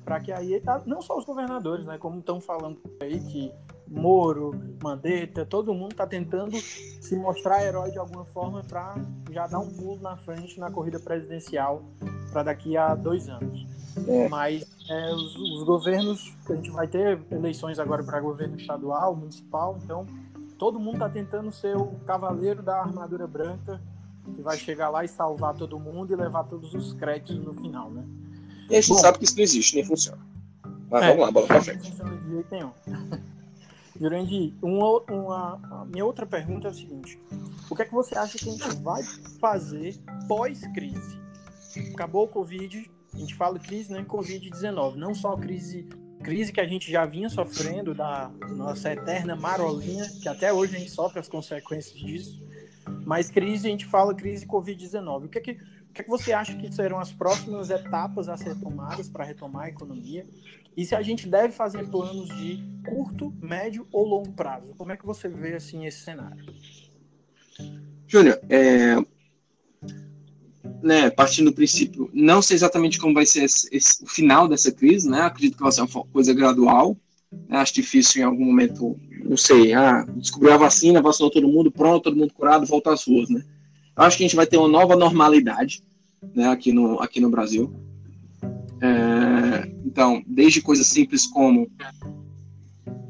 para que aí não só os governadores, né, como estão falando aí que Moro, Mandetta, todo mundo está tentando se mostrar herói de alguma forma para já dar um pulo na frente na corrida presidencial para daqui a dois anos. É. Mas é, os, os, governos, a gente vai ter eleições agora para governo estadual, municipal, então todo mundo está tentando ser o cavaleiro da armadura branca que vai chegar lá e salvar todo mundo e levar todos os créditos no final, né? E a gente Bom, sabe que isso não existe, nem funciona. Mas é, vamos lá, bola pra frente. Não funciona de jeito nenhum. Jurandir, uma, uma, minha outra pergunta é a seguinte: o que é que você acha que a gente vai fazer pós-crise? Acabou o Covid, a gente fala crise, né? Covid-19, não só a crise, crise que a gente já vinha sofrendo da nossa eterna marolinha, que até hoje a gente sofre as consequências disso, mas crise, a gente fala crise Covid-19. O que é que que, é que você acha que serão as próximas etapas a ser tomadas para retomar a economia? E se a gente deve fazer planos de curto, médio ou longo prazo? Como é que você vê assim esse cenário? Júnior, é, né, partindo do princípio, não sei exatamente como vai ser esse, esse, o final dessa crise, né? Acredito que vai ser uma coisa gradual. Né, acho difícil em algum momento, não sei, ah, descobriu a vacina, vacinou todo mundo, pronto, todo mundo curado, volta às ruas, né? acho que a gente vai ter uma nova normalidade né, aqui, no, aqui no Brasil. É, então, desde coisas simples como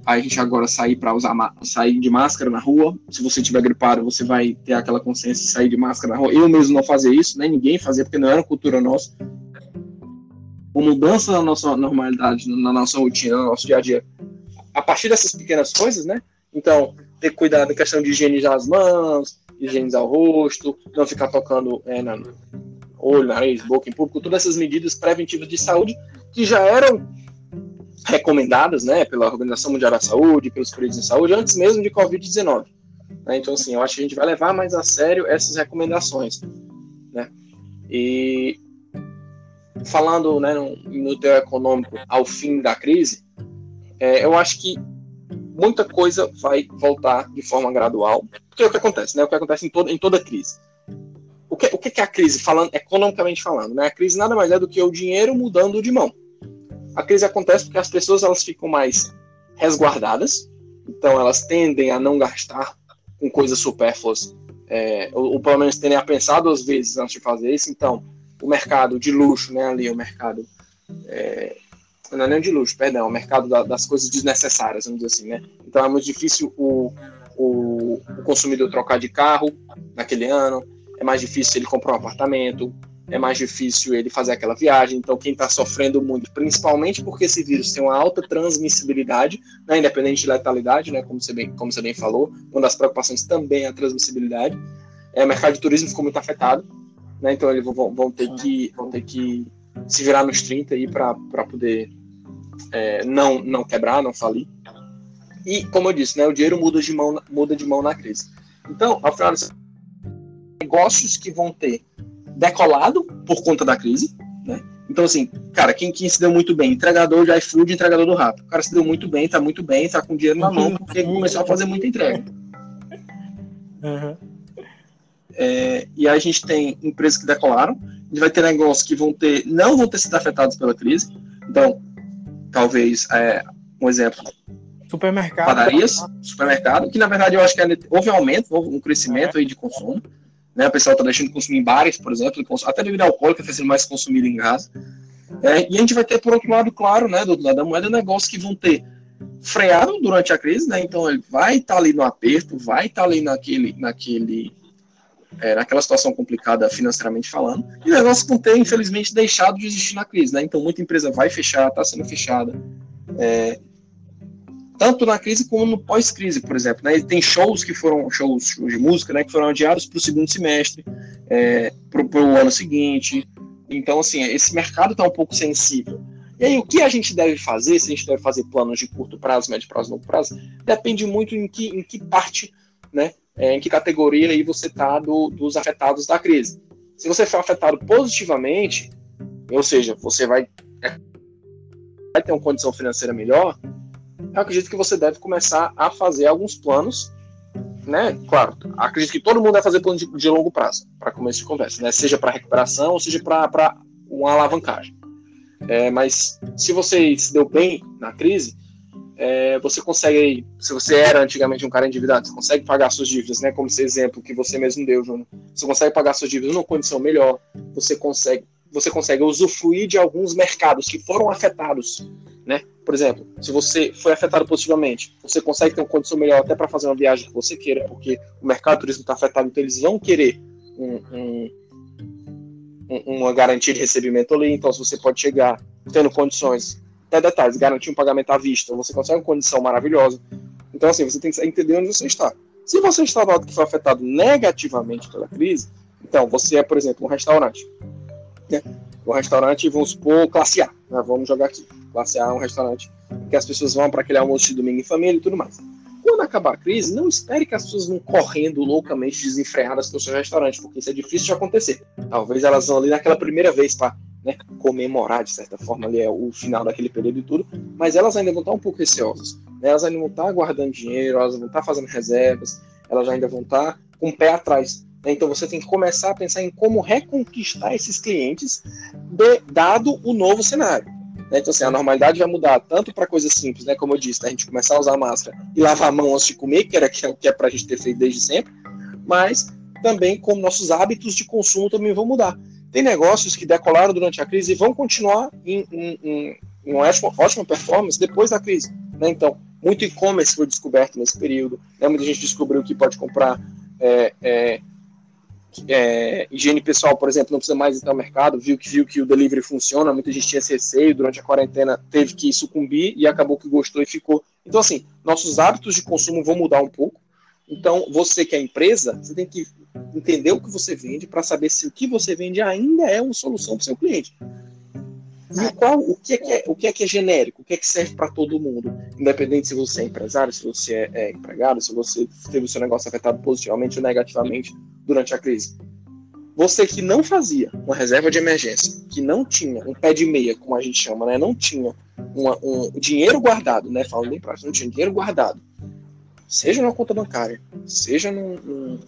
a gente agora sair para usar sair de máscara na rua. Se você tiver gripado, você vai ter aquela consciência de sair de máscara na rua. Eu mesmo não fazia isso, nem ninguém fazia, porque não era cultura nossa. Uma mudança na nossa normalidade, na nossa rotina, no nosso dia a dia, a partir dessas pequenas coisas, né? Então, ter cuidado na questão de higienizar as mãos, higienizar o rosto, não ficar tocando é, na olho, nariz, boca em público, todas essas medidas preventivas de saúde que já eram recomendadas né, pela Organização Mundial da Saúde, pelos períodos de saúde, antes mesmo de Covid-19. Né? Então, assim, eu acho que a gente vai levar mais a sério essas recomendações. Né? E falando né, no, teu econômico ao fim da crise, é, eu acho que muita coisa vai voltar de forma gradual, porque é o que acontece, né? O que acontece em toda, em toda crise. O que, o que é a crise, falando economicamente falando? Né? A crise nada mais é do que o dinheiro mudando de mão. A crise acontece porque as pessoas elas ficam mais resguardadas, então elas tendem a não gastar com coisas supérfluas, é, ou, ou, pelo menos tendem a pensar duas vezes antes de fazer isso. Então, o mercado de luxo, né, ali, o mercado é, não é nem de luxo, perdão, o mercado da, das coisas desnecessárias, vamos dizer assim, né? Então é muito difícil o, o, o, consumidor trocar de carro naquele ano, é mais difícil ele comprar um apartamento, é mais difícil ele fazer aquela viagem. Então, quem está sofrendo muito, principalmente porque esse vírus tem uma alta transmissibilidade, né, independente de letalidade, né, como, você bem, como você bem falou, uma das preocupações também é a transmissibilidade. É, o mercado de turismo ficou muito afetado, né, então eles vão, vão, ter que, vão ter que se virar nos 30 aí para poder é, não, não quebrar, não falir. E, como eu disse, né, o dinheiro muda de mão, muda de mão na crise. Então, ao final negócios que vão ter decolado por conta da crise, né? Então, assim, cara, quem, quem se deu muito bem? Entregador de iFood, entregador do Rap. O cara se deu muito bem, tá muito bem, tá com dinheiro na mão, porque começou a fazer muita entrega. Uhum. É, e aí a gente tem empresas que decolaram, a gente vai ter negócios que vão ter, não vão ter sido afetados pela crise. Então, talvez, é, um exemplo, supermercado, padarias, supermercado, que na verdade eu acho que houve um aumento, houve um crescimento é. aí de consumo. Né, o pessoal está deixando de consumir em bares, por exemplo, até bebida alcoólica está sendo mais consumida em casa. É, e a gente vai ter, por outro lado, claro, né, do outro lado da moeda, negócios que vão ter freado durante a crise, né, então ele vai estar tá ali no aperto, vai estar tá ali naquele, naquele é, naquela situação complicada financeiramente falando, e negócios que vão ter, infelizmente, deixado de existir na crise. Né? Então, muita empresa vai fechar, está sendo fechada. É, tanto na crise como no pós-crise, por exemplo. Né? Tem shows que foram, shows, de música, né, que foram adiados para o segundo semestre, é, para o ano seguinte. Então, assim, esse mercado está um pouco sensível. E aí, o que a gente deve fazer, se a gente deve fazer planos de curto prazo, médio prazo, longo prazo, depende muito em que, em que parte né, é, em que categoria aí você está do, dos afetados da crise. Se você for afetado positivamente, ou seja, você vai, vai ter uma condição financeira melhor, eu acredito que você deve começar a fazer alguns planos, né? Claro, acredito que todo mundo vai fazer plano de, de longo prazo para começo de conversa, né? Seja para recuperação ou seja para uma alavancagem. É, mas se você se deu bem na crise, é, você consegue, se você era antigamente um cara endividado, você consegue pagar suas dívidas, né? Como esse exemplo que você mesmo deu, Júnior. Você consegue pagar suas dívidas numa condição melhor, você consegue, você consegue usufruir de alguns mercados que foram afetados, né? Por exemplo, se você foi afetado positivamente, você consegue ter uma condição melhor até para fazer uma viagem que você queira, porque o mercado turismo está afetado, então eles vão querer um, um, uma garantia de recebimento ali, então se você pode chegar tendo condições até detalhes, garantir um pagamento à vista, você consegue uma condição maravilhosa. Então, assim, você tem que entender onde você está. Se você está no que foi afetado negativamente pela crise, então você é, por exemplo, um restaurante. Né? Um restaurante, vamos supor, classe A. Né? Vamos jogar aqui. É um restaurante que as pessoas vão para aquele almoço de domingo em família e tudo mais. Quando acabar a crise, não espere que as pessoas vão correndo loucamente desenfreadas para o seu restaurante, porque isso é difícil de acontecer. Talvez elas vão ali naquela primeira vez para né, comemorar, de certa forma, ali é o final daquele período e tudo, mas elas ainda vão estar um pouco receosas. Né? Elas ainda vão estar guardando dinheiro, elas vão estar fazendo reservas, elas ainda vão estar com o pé atrás. Né? Então você tem que começar a pensar em como reconquistar esses clientes, de, dado o novo cenário. Né? Então, assim, a normalidade vai mudar tanto para coisas simples, né? como eu disse, né? a gente começar a usar máscara e lavar a mão antes de comer, que era que é, que é para a gente ter feito desde sempre, mas também como nossos hábitos de consumo também vão mudar. Tem negócios que decolaram durante a crise e vão continuar em, em, em, em uma ótima, ótima, performance depois da crise. Né? Então, muito e-commerce foi descoberto nesse período. Né? Muita gente descobriu que pode comprar é, é, é, higiene pessoal, por exemplo, não precisa mais ir ao mercado, viu que viu que o delivery funciona, muita gente tinha esse receio, durante a quarentena teve que sucumbir e acabou que gostou e ficou. Então, assim, nossos hábitos de consumo vão mudar um pouco. Então, você que é empresa, você tem que entender o que você vende para saber se o que você vende ainda é uma solução para o seu cliente. E qual, o, que é que é, o que é que é genérico, o que é que serve para todo mundo, independente se você é empresário, se você é, é, empregado, se você teve o seu negócio afetado positivamente ou negativamente durante a crise. Você que não fazia uma reserva de emergência, que não tinha um pé de meia, como a gente chama, né, não tinha uma, um dinheiro guardado, né, falando bem prático, não tinha dinheiro guardado, seja na conta bancária, seja num, num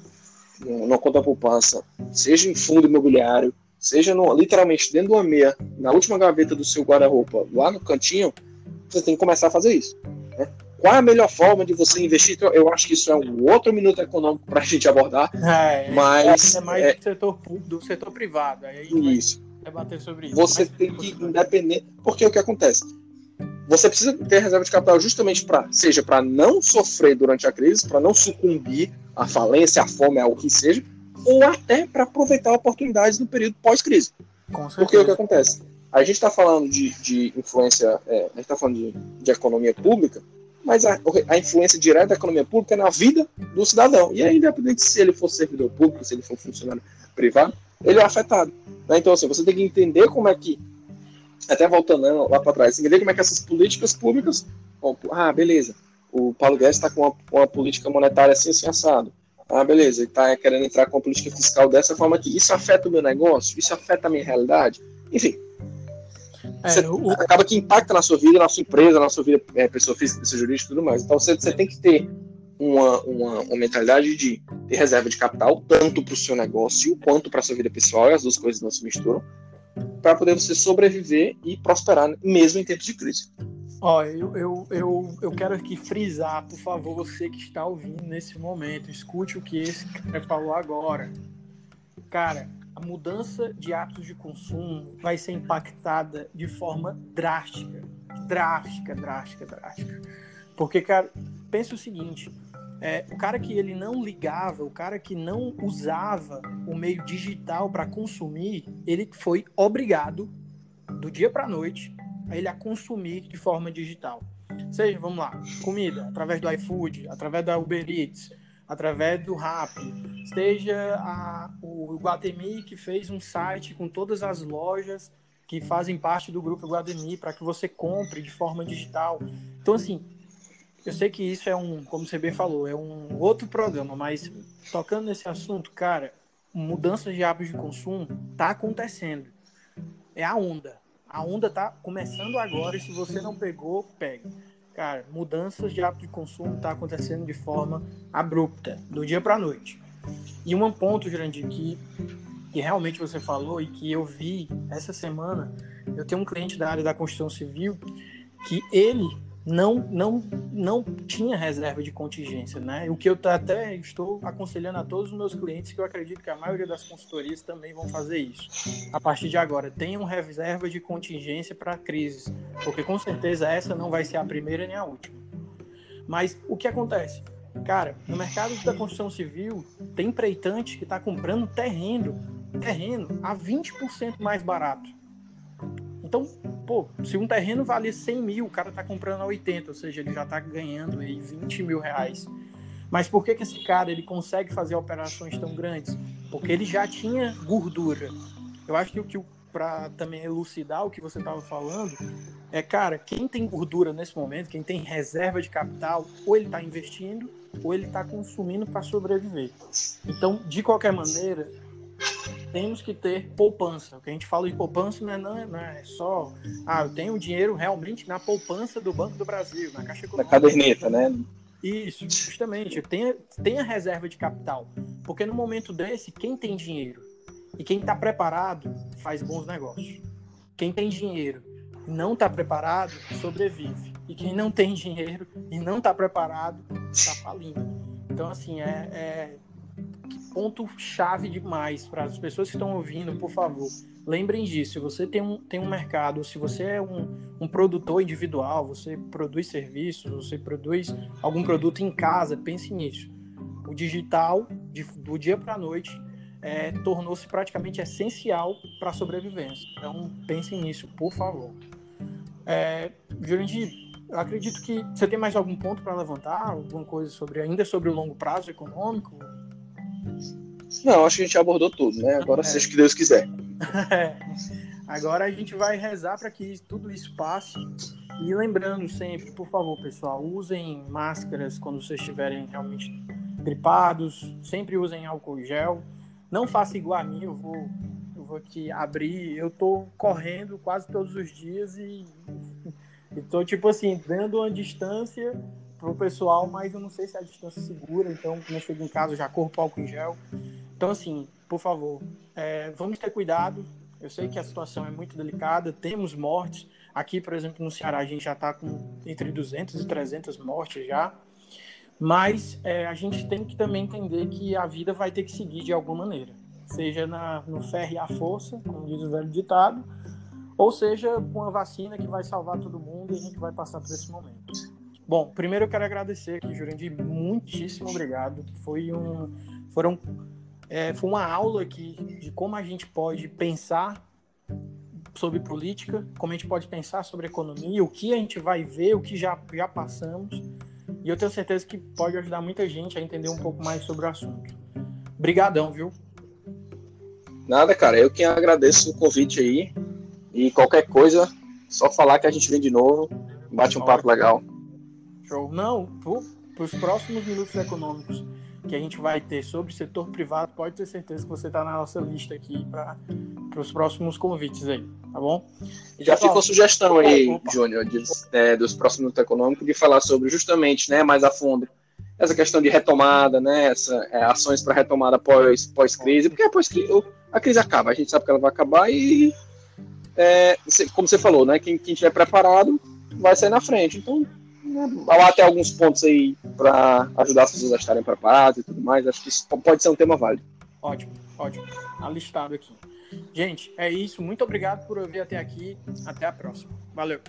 numa conta poupança, seja em fundo imobiliário, seja no, literalmente dentro de uma meia, na última gaveta do seu guarda-roupa, lá no cantinho, você tem que começar a fazer isso. Né? Qual é a melhor forma de você investir? Então, eu acho que isso é um outro minuto econômico para a gente abordar. É, mas é mais é, do, setor, do setor privado. Aí isso. debater sobre isso. Você mas, tem que, independente. Porque o que acontece? Você precisa ter reserva de capital justamente para, seja para não sofrer durante a crise, para não sucumbir à falência, à fome, ao que seja, ou até para aproveitar oportunidades no período pós-crise. Porque o que acontece? A gente está falando de, de influência, é, a gente está falando de, de, economia pública, mas a, a, influência direta da economia pública é na vida do cidadão. E aí, independente se ele for servidor público, se ele for funcionário privado, ele é afetado. Né? Então, assim, você tem que entender como é que até voltando né, lá para trás, entender como é que essas políticas públicas. ah, beleza. O Paulo Guedes está com uma, uma, política monetária assim, assim, assado. Ah, beleza, ele está querendo entrar com uma política fiscal dessa forma que isso afeta o meu negócio, isso afeta a minha realidade. Enfim. É, o... Acaba que impacta na sua vida, na sua empresa, na sua vida, é, pessoa física, pessoa jurídica e tudo mais. Então você, você tem que ter uma, uma, uma, mentalidade de ter reserva de capital, tanto para o seu negócio quanto para a sua vida pessoal, e as duas coisas não se misturam para poder você sobreviver e prosperar, mesmo em tempos de crise. Ó, eu, eu, eu, eu quero aqui frisar, por favor, você que está ouvindo nesse momento, escute o que esse cara falou agora. Cara, a mudança de hábitos de consumo vai ser impactada de forma drástica. Drástica, drástica, drástica. Porque, cara, pensa o seguinte: é, o cara que ele não ligava, o cara que não usava o meio digital para consumir, ele foi obrigado, do dia para noite, ele a consumir de forma digital. Seja, vamos lá, comida, através do iFood, através da Uber Eats, através do Rappi, seja a, o Guatemi que fez um site com todas as lojas que fazem parte do grupo Guatemi para que você compre de forma digital. Então, assim, eu sei que isso é um, como você bem falou, é um outro programa, mas tocando nesse assunto, cara, mudanças de hábitos de consumo tá acontecendo. É a onda. A onda tá começando agora e se você não pegou, pega. Cara, mudanças de hábito de consumo tá acontecendo de forma abrupta, do dia para noite. E um ponto, Jurandir, que, que realmente você falou e que eu vi essa semana, eu tenho um cliente da área da construção civil que ele não, não, não tinha reserva de contingência, né? O que eu até estou aconselhando a todos os meus clientes, que eu acredito que a maioria das consultorias também vão fazer isso. A partir de agora, tenham reserva de contingência para crises, porque com certeza essa não vai ser a primeira nem a última. Mas o que acontece? Cara, no mercado da construção civil, tem empreitante que está comprando terreno, terreno a 20% mais barato. Então, pô, se um terreno vale 100 mil, o cara tá comprando a 80, ou seja, ele já tá ganhando aí 20 mil reais. Mas por que, que esse cara ele consegue fazer operações tão grandes? Porque ele já tinha gordura. Eu acho que o que para também elucidar o que você estava falando é, cara, quem tem gordura nesse momento, quem tem reserva de capital, ou ele está investindo ou ele está consumindo para sobreviver. Então, de qualquer maneira, temos que ter poupança. O que a gente fala de poupança não é, não é, não é só, ah, eu tenho dinheiro realmente na poupança do Banco do Brasil, na Caixa Econômica. Na caderneta, né? Isso, justamente. Tenha, tenha reserva de capital. Porque no momento desse, quem tem dinheiro e quem está preparado faz bons negócios. Quem tem dinheiro e não está preparado sobrevive. E quem não tem dinheiro e não está preparado está falindo. Então, assim, é, é ponto chave demais para as pessoas que estão ouvindo, por favor. Lembrem disso, se você tem um, tem um mercado, se você é um, um produtor individual, você produz serviços, você produz algum produto em casa, pense nisso. O digital, de, do dia para a noite, é, tornou-se praticamente essencial para a sobrevivência. Então, pensem nisso, por favor. É, Jurandir, acredito que você tem mais algum ponto para levantar, alguma coisa sobre ainda sobre o longo prazo econômico? Não, acho que a gente abordou tudo, né? Agora é. seja o que Deus quiser. É. Agora a gente vai rezar para que tudo isso passe. E lembrando sempre, por favor, pessoal, usem máscaras quando vocês estiverem realmente gripados. Sempre usem álcool gel. Não faça igual a mim, eu vou, eu vou aqui abrir. Eu tô correndo quase todos os dias e, estou tipo assim, dando uma distância pro pessoal, mas eu não sei se a distância segura, então quando eu chego em casa eu já corro álcool em gel. Então, assim, por favor, é, vamos ter cuidado. Eu sei que a situação é muito delicada, temos mortes. Aqui, por exemplo, no Ceará, a gente já está com entre 200 e 300 mortes já. Mas é, a gente tem que também entender que a vida vai ter que seguir de alguma maneira. Seja na, no ferro e a força, como diz o velho ditado, ou seja com a vacina que vai salvar todo mundo e a gente vai passar por esse momento. Bom, primeiro eu quero agradecer aqui, Jurandir, muitíssimo obrigado. Foi um, foram é, foi uma aula aqui de como a gente pode pensar sobre política, como a gente pode pensar sobre economia, o que a gente vai ver, o que já, já passamos. E eu tenho certeza que pode ajudar muita gente a entender um pouco mais sobre o assunto. Obrigadão, viu? Nada, cara. Eu que agradeço o convite aí. E qualquer coisa, só falar que a gente vem de novo, bate um papo legal. Show. Não, para os próximos minutos econômicos que a gente vai ter sobre o setor privado, pode ter certeza que você está na nossa lista aqui para os próximos convites aí, tá bom? Já Pessoal, ficou sugestão aí, Júnior, é, dos próximos minutos econômicos, de falar sobre justamente, né, mais a fundo, essa questão de retomada, né, essa, é, ações para retomada pós, pós-crise, porque após a crise acaba, a gente sabe que ela vai acabar e, é, como você falou, né, quem, quem estiver preparado vai sair na frente. Então, até alguns pontos aí para ajudar as pessoas a estarem preparadas e tudo mais. Acho que isso pode ser um tema válido. Ótimo, ótimo. Alistado aqui. Gente, é isso. Muito obrigado por ouvir até aqui. Até a próxima. Valeu.